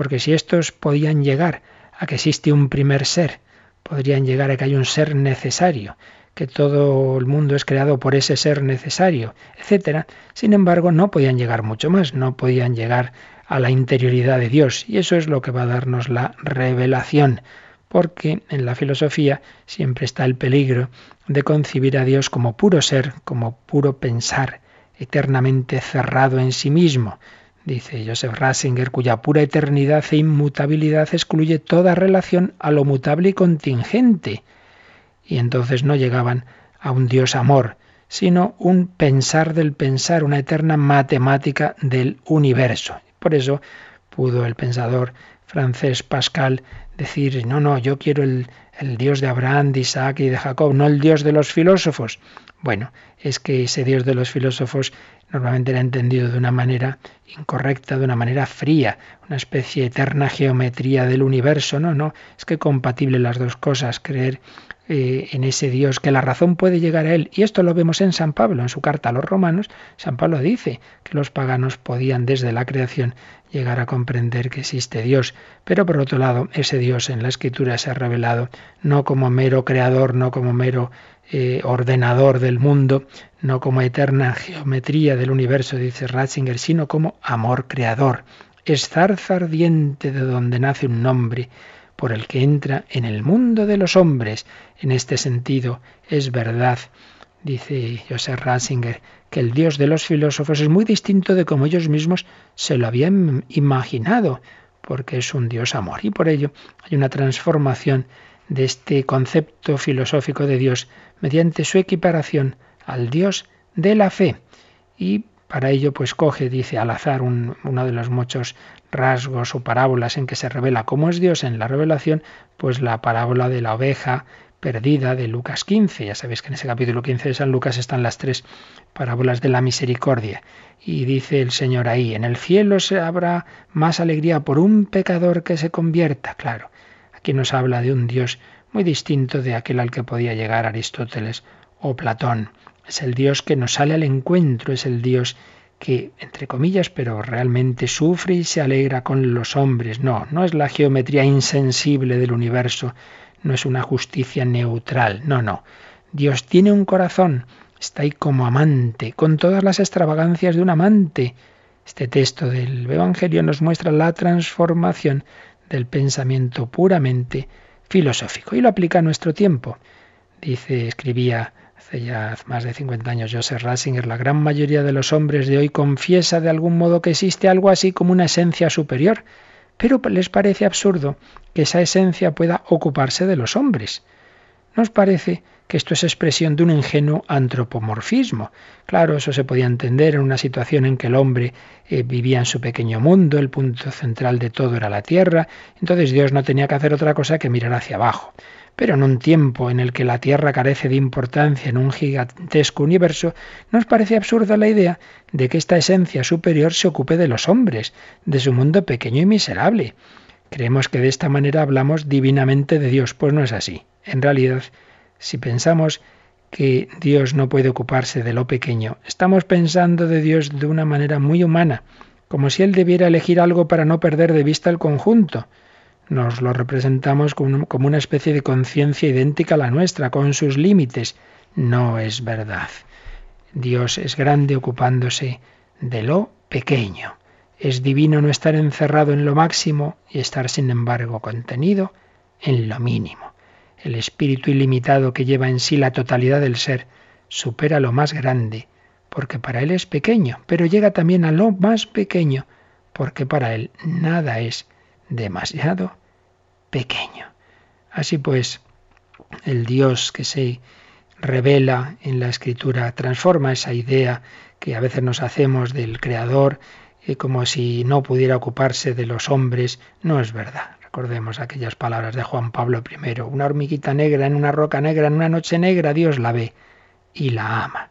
A: porque si estos podían llegar a que existe un primer ser, podrían llegar a que hay un ser necesario, que todo el mundo es creado por ese ser necesario, etcétera. Sin embargo, no podían llegar mucho más, no podían llegar a la interioridad de Dios, y eso es lo que va a darnos la revelación, porque en la filosofía siempre está el peligro de concebir a Dios como puro ser, como puro pensar, eternamente cerrado en sí mismo, dice Joseph Ratzinger, cuya pura eternidad e inmutabilidad excluye toda relación a lo mutable y contingente. Y entonces no llegaban a un Dios amor, sino un pensar del pensar, una eterna matemática del universo. Por eso pudo el pensador francés Pascal decir, no, no, yo quiero el, Dios de Abraham, de Isaac y de Jacob, no el Dios de los filósofos. Bueno, es que ese Dios de los filósofos normalmente era entendido de una manera incorrecta, de una manera fría, una especie de eterna geometría del universo. No, no, es que compatible las dos cosas, creer eh, en ese Dios, que la razón puede llegar a él. Y esto lo vemos en San Pablo, en su carta a los romanos. San Pablo dice que los paganos podían desde la creación llegar a comprender que existe Dios. Pero por otro lado, ese Dios en la escritura se ha revelado no como mero creador, no como mero eh, ordenador del mundo, no como eterna geometría del universo, dice Ratzinger, sino como amor creador. Es zarza ardiente de donde nace un nombre por el que entra en el mundo de los hombres. En este sentido, es verdad, dice Joseph Ratzinger, que el Dios de los filósofos es muy distinto de como ellos mismos se lo habían imaginado, porque es un Dios amor. Y por ello hay una transformación de este concepto filosófico de Dios mediante su equiparación al Dios de la fe. Y para ello, pues coge, dice al azar, uno de los muchos rasgos o parábolas en que se revela cómo es Dios en la revelación, pues la parábola de la oveja perdida de Lucas 15. Ya sabéis que en ese capítulo 15 de San Lucas están las tres parábolas de la misericordia. Y dice el Señor ahí, en el cielo se habrá más alegría por un pecador que se convierta. Claro, aquí nos habla de un Dios muy distinto de aquel al que podía llegar Aristóteles o Platón. Es el Dios que nos sale al encuentro, es el Dios que, entre comillas, pero realmente sufre y se alegra con los hombres. No, no es la geometría insensible del universo, no es una justicia neutral, no, no. Dios tiene un corazón, está ahí como amante, con todas las extravagancias de un amante. Este texto del Evangelio nos muestra la transformación del pensamiento puramente filosófico y lo aplica a nuestro tiempo. Dice, escribía hace ya más de 50 años Joseph Ratzinger, la gran mayoría de los hombres de hoy confiesa de algún modo que existe algo así como una esencia superior, pero les parece absurdo que esa esencia pueda ocuparse de los hombres. ¿Nos parece que esto es expresión de un ingenuo antropomorfismo? Claro, eso se podía entender en una situación en que el hombre eh, vivía en su pequeño mundo, el punto central de todo era la tierra, entonces Dios no tenía que hacer otra cosa que mirar hacia abajo. Pero en un tiempo en el que la Tierra carece de importancia en un gigantesco universo, nos parece absurda la idea de que esta esencia superior se ocupe de los hombres, de su mundo pequeño y miserable. Creemos que de esta manera hablamos divinamente de Dios, pues no es así. En realidad, si pensamos que Dios no puede ocuparse de lo pequeño, estamos pensando de Dios de una manera muy humana, como si Él debiera elegir algo para no perder de vista el conjunto nos lo representamos como una especie de conciencia idéntica a la nuestra, con sus límites. No es verdad. Dios es grande ocupándose de lo pequeño. Es divino no estar encerrado en lo máximo y estar, sin embargo, contenido en lo mínimo. El espíritu ilimitado que lleva en sí la totalidad del ser supera lo más grande, porque para él es pequeño, pero llega también a lo más pequeño, porque para él nada es demasiado pequeño. Así pues, el Dios que se revela en la escritura transforma esa idea que a veces nos hacemos del Creador eh, como si no pudiera ocuparse de los hombres. No es verdad. Recordemos aquellas palabras de Juan Pablo I. Una hormiguita negra en una roca negra, en una noche negra, Dios la ve y la ama.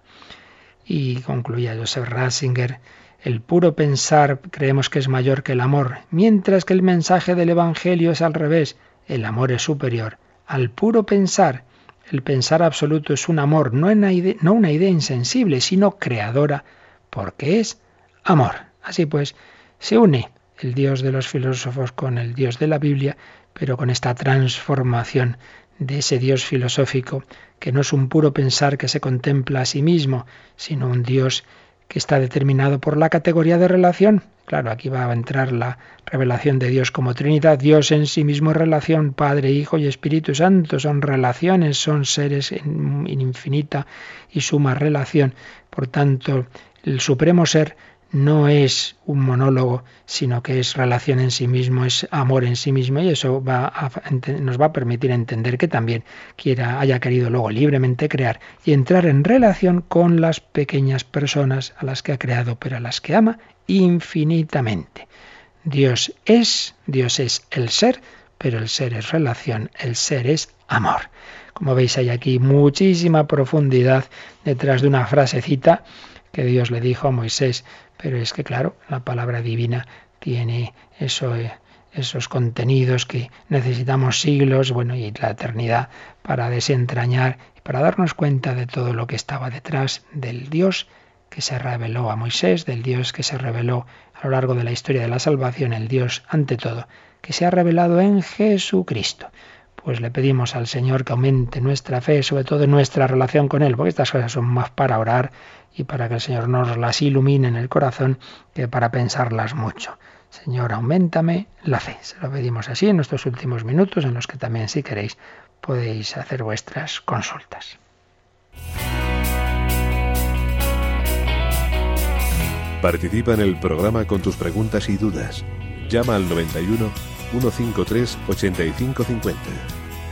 A: Y concluía Joseph Ratzinger, el puro pensar creemos que es mayor que el amor, mientras que el mensaje del Evangelio es al revés. El amor es superior al puro pensar. El pensar absoluto es un amor, no una idea, no una idea insensible, sino creadora, porque es amor. Así pues, se une el Dios de los filósofos con el Dios de la Biblia, pero con esta transformación de ese Dios filosófico, que no es un puro pensar que se contempla a sí mismo, sino un Dios que está determinado por la categoría de relación. Claro, aquí va a entrar la revelación de Dios como Trinidad. Dios en sí mismo es relación, Padre, Hijo y Espíritu Santo. Son relaciones, son seres en infinita y suma relación. Por tanto, el Supremo Ser no es un monólogo, sino que es relación en sí mismo, es amor en sí mismo y eso nos va a permitir entender que también quiera, haya querido luego libremente crear y entrar en relación con las pequeñas personas a las que ha creado, pero a las que ama infinitamente. Dios es, Dios es el ser, pero el ser es relación, el ser es amor. Como veis hay aquí muchísima profundidad detrás de una frasecita que Dios le dijo a Moisés, pero es que claro, la palabra divina tiene eso, eh, esos contenidos que necesitamos siglos, bueno, y la eternidad para desentrañar y para darnos cuenta de todo lo que estaba detrás del Dios que se reveló a Moisés, del Dios que se reveló a lo largo de la historia de la salvación, el Dios ante todo, que se ha revelado en Jesucristo. Pues le pedimos al Señor que aumente nuestra fe, sobre todo nuestra relación con Él, porque estas cosas son más para orar y para que el Señor nos las ilumine en el corazón que para pensarlas mucho. Señor, aumentame la fe. Se lo pedimos así en nuestros últimos minutos, en los que también, si queréis, podéis hacer vuestras consultas.
D: Participa en el programa con tus preguntas y dudas. Llama al 91 153 8550.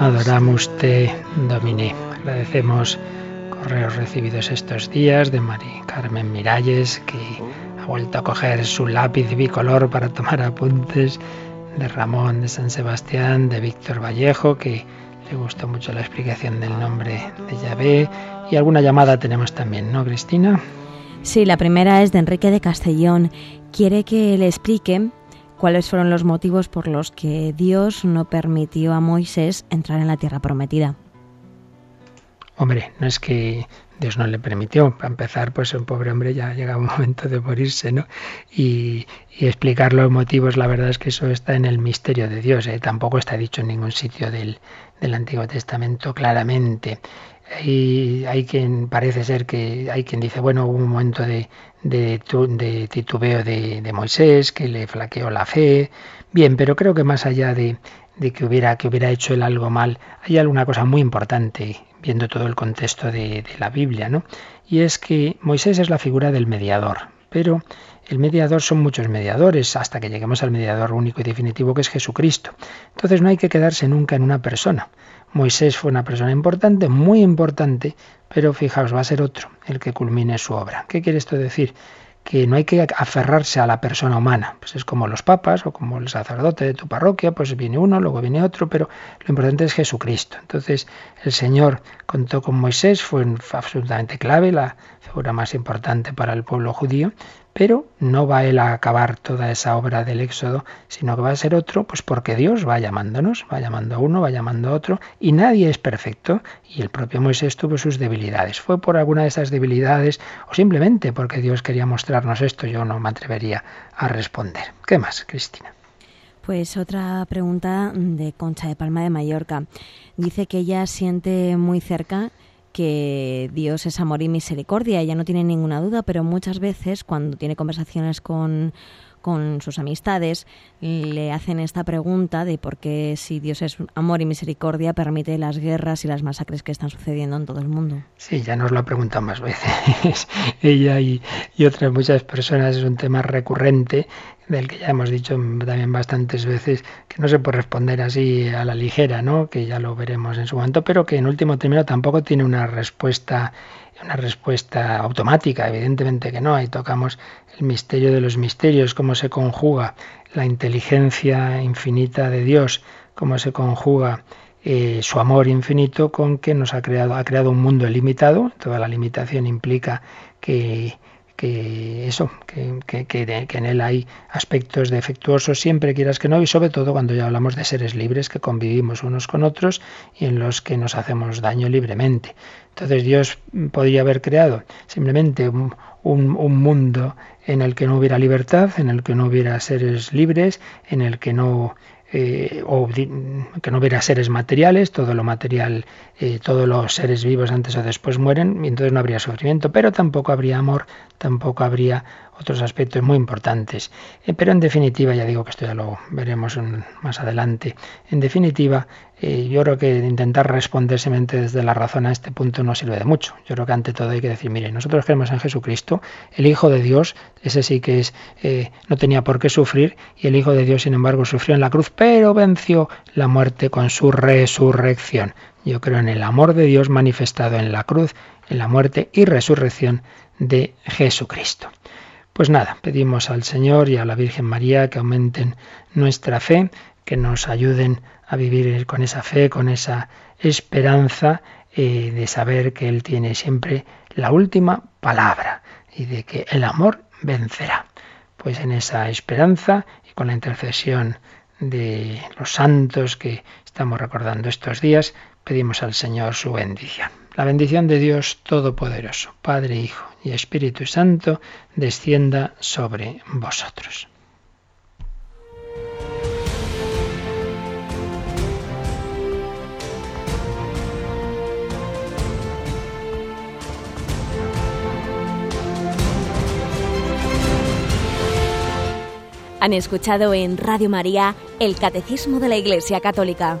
A: Adoramos te Domine. Agradecemos correos recibidos estos días de María Carmen Miralles, que ha vuelto a coger su lápiz bicolor para tomar apuntes, de Ramón de San Sebastián, de Víctor Vallejo, que le gustó mucho la explicación del nombre de Yahvé, y alguna llamada tenemos también, ¿no, Cristina?
B: Sí, la primera es de Enrique de Castellón. Quiere que le explique cuáles fueron los motivos por los que Dios no permitió a Moisés entrar en la tierra prometida.
A: Hombre, no es que Dios no le permitió. Para empezar, pues un pobre hombre ya llega un [laughs] momento de morirse, ¿no? Y, explicar los motivos, la verdad es que eso está en el misterio de Dios. ¿eh? Tampoco está dicho en ningún sitio del, del Antiguo Testamento claramente. Y hay quien parece ser que hay quien dice, bueno, hubo un momento de, de, de titubeo de, Moisés que le flaqueó la fe. Bien, pero creo que más allá de, de que hubiera que hubiera hecho él algo mal, hay alguna cosa muy importante viendo todo el contexto de, de la Biblia, ¿no? Y es que Moisés es la figura del mediador, pero el mediador son muchos mediadores hasta que lleguemos al mediador único y definitivo que es Jesucristo. Entonces no hay que quedarse nunca en una persona. Moisés fue una persona importante, muy importante, pero fijaos, va a ser otro el que culmine su obra. ¿Qué quiere esto decir? que no hay que aferrarse a la persona humana. Pues es como los papas o como el sacerdote de tu parroquia, pues viene uno, luego viene otro, pero lo importante es Jesucristo. Entonces el Señor contó con Moisés, fue absolutamente clave, la figura más importante para el pueblo judío, pero no va él a acabar toda esa obra del Éxodo, sino que va a ser otro, pues porque Dios va llamándonos, va llamando a uno, va llamando a otro, y nadie es perfecto, y el propio Moisés tuvo sus debilidades. ¿Fue por alguna de esas debilidades o simplemente porque Dios quería mostrarnos esto? Yo no me atrevería a responder. ¿Qué más, Cristina?
B: Pues otra pregunta de Concha de Palma de Mallorca. Dice que ella siente muy cerca que Dios es amor y misericordia, ella no tiene ninguna duda, pero muchas veces cuando tiene conversaciones con, con sus amistades le hacen esta pregunta de por qué si Dios es amor y misericordia permite las guerras y las masacres que están sucediendo en todo el mundo.
A: Sí, ya nos lo ha preguntado más veces [laughs] ella y, y otras muchas personas, es un tema recurrente del que ya hemos dicho también bastantes veces, que no se puede responder así a la ligera, ¿no? que ya lo veremos en su momento, pero que en último término tampoco tiene una respuesta una respuesta automática, evidentemente que no. Ahí tocamos el misterio de los misterios, cómo se conjuga la inteligencia infinita de Dios, cómo se conjuga eh, su amor infinito con que nos ha creado, ha creado un mundo ilimitado. Toda la limitación implica que que eso, que, que, que, en él hay aspectos defectuosos siempre quieras que no, y sobre todo cuando ya hablamos de seres libres que convivimos unos con otros y en los que nos hacemos daño libremente. Entonces Dios podría haber creado simplemente un, un mundo en el que no hubiera libertad, en el que no hubiera seres libres, en el que no eh, o que no hubiera seres materiales, todo lo material, eh, todos los seres vivos antes o después mueren, y entonces no habría sufrimiento, pero tampoco habría amor, tampoco habría otros aspectos muy importantes. Eh, pero en definitiva, ya digo que esto ya lo veremos más adelante, en definitiva, eh, yo creo que intentar responder desde la razón a este punto no sirve de mucho. Yo creo que ante todo hay que decir, mire, nosotros creemos en Jesucristo, el Hijo de Dios, ese sí que es, eh, no tenía por qué sufrir, y el Hijo de Dios, sin embargo, sufrió en la cruz, pero venció la muerte con su resurrección. Yo creo en el amor de Dios manifestado en la cruz, en la muerte y resurrección de Jesucristo. Pues nada, pedimos al Señor y a la Virgen María que aumenten nuestra fe, que nos ayuden a vivir con esa fe, con esa esperanza eh, de saber que Él tiene siempre la última palabra y de que el amor vencerá. Pues en esa esperanza y con la intercesión de los santos que estamos recordando estos días, pedimos al Señor su bendición. La bendición de Dios Todopoderoso, Padre, Hijo y Espíritu Santo, descienda sobre vosotros.
B: Han escuchado en Radio María el Catecismo de la Iglesia Católica